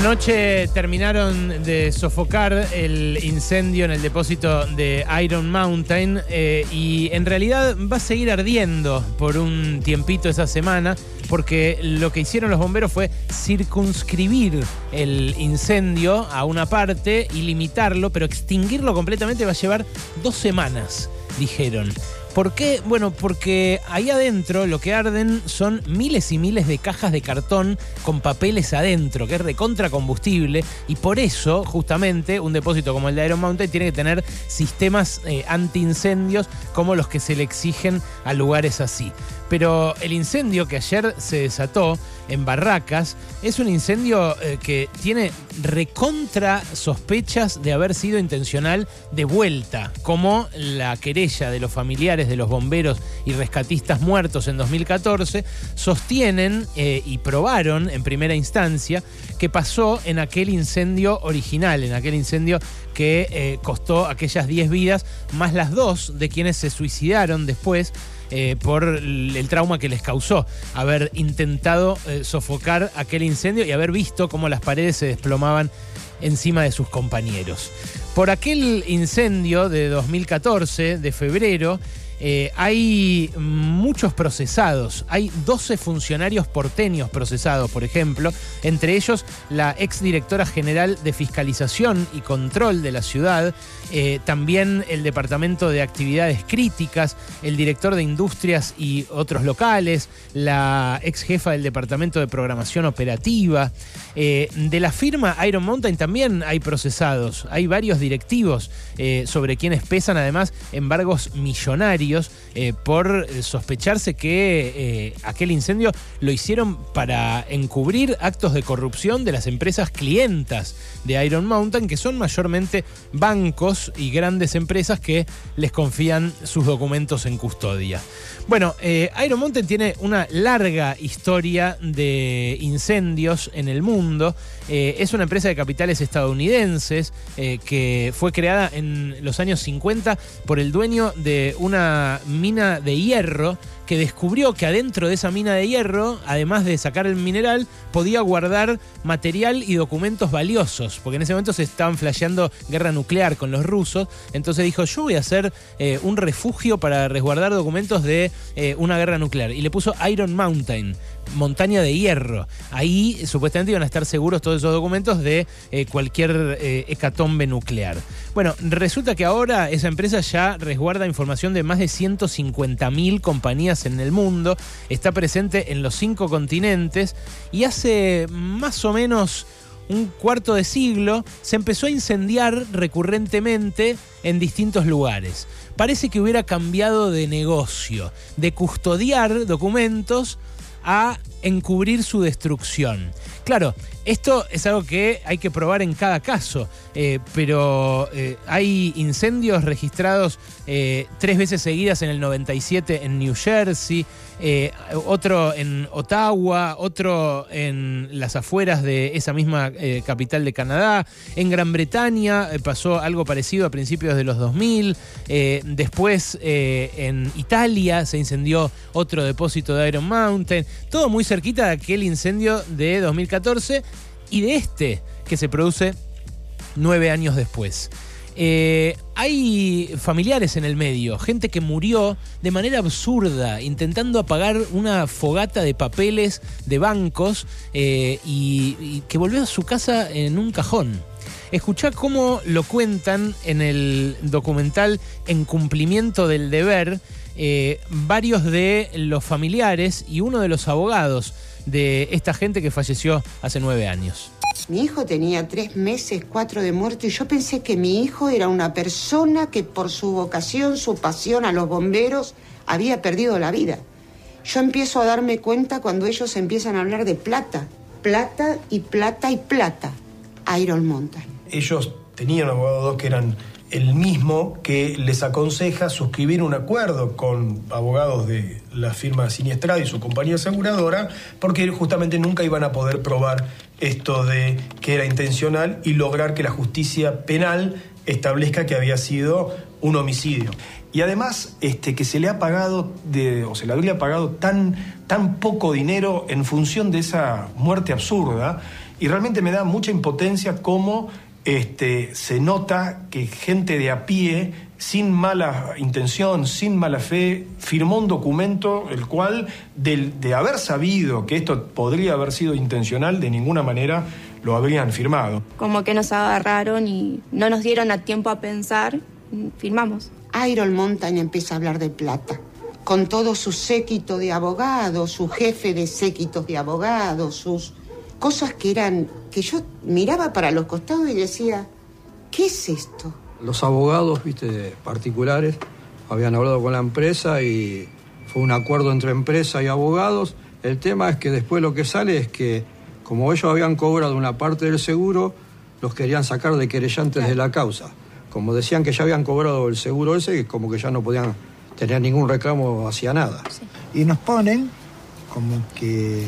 Anoche terminaron de sofocar el incendio en el depósito de Iron Mountain eh, y en realidad va a seguir ardiendo por un tiempito esa semana porque lo que hicieron los bomberos fue circunscribir el incendio a una parte y limitarlo, pero extinguirlo completamente va a llevar dos semanas, dijeron. ¿Por qué? Bueno, porque ahí adentro lo que arden son miles y miles de cajas de cartón con papeles adentro, que es recontra combustible, y por eso, justamente, un depósito como el de Iron Mountain tiene que tener sistemas eh, antiincendios como los que se le exigen a lugares así. Pero el incendio que ayer se desató en Barracas es un incendio eh, que tiene recontra sospechas de haber sido intencional de vuelta, como la querella de los familiares de los bomberos y rescatistas muertos en 2014 sostienen eh, y probaron en primera instancia que pasó en aquel incendio original, en aquel incendio que eh, costó aquellas 10 vidas, más las dos de quienes se suicidaron después eh, por el trauma que les causó haber intentado eh, sofocar aquel incendio y haber visto cómo las paredes se desplomaban encima de sus compañeros. Por aquel incendio de 2014, de febrero, eh, hay muchos procesados, hay 12 funcionarios porteños procesados, por ejemplo, entre ellos la exdirectora general de Fiscalización y Control de la ciudad, eh, también el Departamento de Actividades Críticas, el director de Industrias y otros locales, la ex jefa del Departamento de Programación Operativa. Eh, de la firma Iron Mountain también hay procesados, hay varios directivos sobre quienes pesan además embargos millonarios eh, por sospecharse que eh, aquel incendio lo hicieron para encubrir actos de corrupción de las empresas clientas de Iron Mountain, que son mayormente bancos y grandes empresas que les confían sus documentos en custodia. Bueno, eh, Iron Mountain tiene una larga historia de incendios en el mundo. es una empresa de capitales estadounidenses que fue creada en los años 50 por el dueño de una mina de hierro que descubrió que adentro de esa mina de hierro, además de sacar el mineral, podía guardar material y documentos valiosos, porque en ese momento se estaban flasheando guerra nuclear con los rusos, entonces dijo, yo voy a hacer eh, un refugio para resguardar documentos de eh, una guerra nuclear, y le puso Iron Mountain, montaña de hierro. Ahí supuestamente iban a estar seguros todos esos documentos de eh, cualquier hecatombe nuclear. Bueno, resulta que ahora esa empresa ya resguarda información de más de 150.000 compañías en el mundo, está presente en los cinco continentes y hace más o menos un cuarto de siglo se empezó a incendiar recurrentemente en distintos lugares. Parece que hubiera cambiado de negocio, de custodiar documentos a encubrir su destrucción. Claro, esto es algo que hay que probar en cada caso, eh, pero eh, hay incendios registrados eh, tres veces seguidas en el 97 en New Jersey, otro en Ottawa, otro en las afueras de esa misma capital de Canadá. En Gran Bretaña pasó algo parecido a principios de los 2000. después en Italia se incendió otro depósito de Iron Mountain. Todo muy cerquita de aquel incendio de 2014 y de este que se produce nueve años después. Eh, hay familiares en el medio, gente que murió de manera absurda intentando apagar una fogata de papeles de bancos eh, y, que volvió a su casa en un cajón. Escuchá cómo lo cuentan en el documental En cumplimiento del deber eh, varios de los familiares y uno de los abogados de esta gente que falleció hace nueve años. Mi hijo tenía tres meses, cuatro de muerto, y yo pensé que mi hijo era una persona que por su vocación, su pasión a los bomberos, había perdido la vida. Yo empiezo a darme cuenta cuando ellos empiezan a hablar de plata, plata y plata y plata. Iron Mountain. Ellos tenían abogados que eran el mismo que les aconseja suscribir un acuerdo con abogados de la firma Siniestrada y su compañía aseguradora, porque justamente nunca iban a poder probar esto de que era intencional y lograr que la justicia penal establezca que había sido un homicidio. y además este, que se le ha pagado de, o se le habría pagado tan, tan poco dinero en función de esa muerte absurda y realmente me da mucha impotencia cómo este, se nota que gente de a pie, sin mala intención, sin mala fe, firmó un documento el cual, de, de haber sabido que esto podría haber sido intencional, de ninguna manera lo habrían firmado. Como que nos agarraron y no nos dieron a tiempo a pensar, firmamos. Iron Mountain empieza a hablar de plata, con todo su séquito de abogados, su jefe de séquitos de abogados, sus cosas que eran, que yo miraba para los costados y decía, ¿qué es esto? Los abogados, viste, particulares, habían hablado con la empresa y fue un acuerdo entre empresa y abogados. El tema es que después lo que sale es que, como ellos habían cobrado una parte del seguro, los querían sacar de querellantes de la causa como decían que ya habían cobrado el seguro ese, como que ya no podían tener ningún reclamo hacia nada. Y nos ponen como que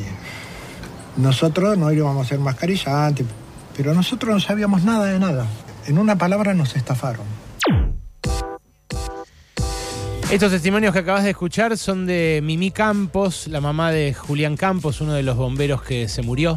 nosotros no íbamos a ser mascarillantes, pero nosotros no sabíamos nada de nada. En una palabra nos estafaron. Estos testimonios que acabas de escuchar son de Mimi Campos, la mamá de Julián Campos, uno de los bomberos que se murió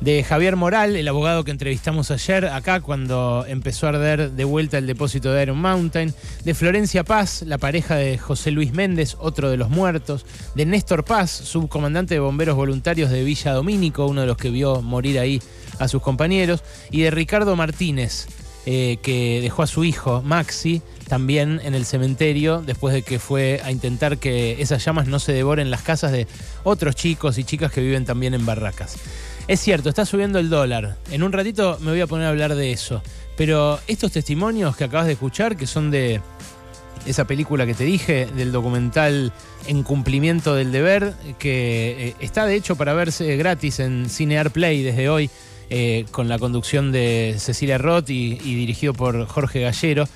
de Javier Moral, el abogado que entrevistamos ayer acá cuando empezó a arder de vuelta el depósito de Iron Mountain, de Florencia Paz, la pareja de José Luis Méndez, otro de los muertos, de Néstor Paz, subcomandante de bomberos voluntarios de Villa Domínico, uno de los que vio morir ahí a sus compañeros, y de Ricardo Martínez, eh, que dejó a su hijo Maxi también en el cementerio después de que fue a intentar que esas llamas no se devoren las casas de otros chicos y chicas que viven también en barracas. Es cierto, está subiendo el dólar. En un ratito me voy a poner a hablar de eso. Pero estos testimonios que acabas de escuchar, que son de esa película que te dije, del documental En cumplimiento del deber, que eh, está de hecho para verse gratis en Cinear Play desde hoy, eh, con la conducción de Cecilia Roth y, dirigido por Jorge Gallero.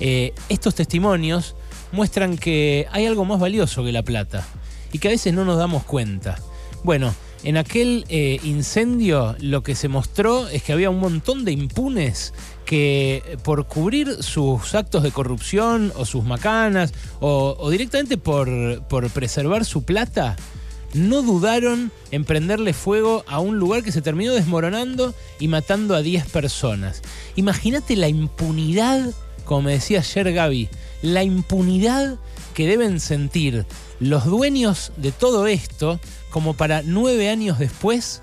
Eh, estos testimonios muestran que hay algo más valioso que la plata y que a veces no nos damos cuenta. Bueno, en aquel eh, incendio lo que se mostró es que había un montón de impunes que por cubrir sus actos de corrupción o sus macanas o, directamente por, por preservar su plata, no dudaron en prenderle fuego a un lugar que se terminó desmoronando y matando a 10 personas. Imagínate la impunidad, como me decía ayer Gaby, la impunidad que deben sentir los dueños de todo esto como para nueve años después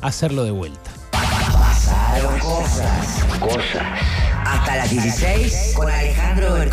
hacerlo de vuelta. Pasaron cosas. Cosas. Hasta las 16 con Alejandro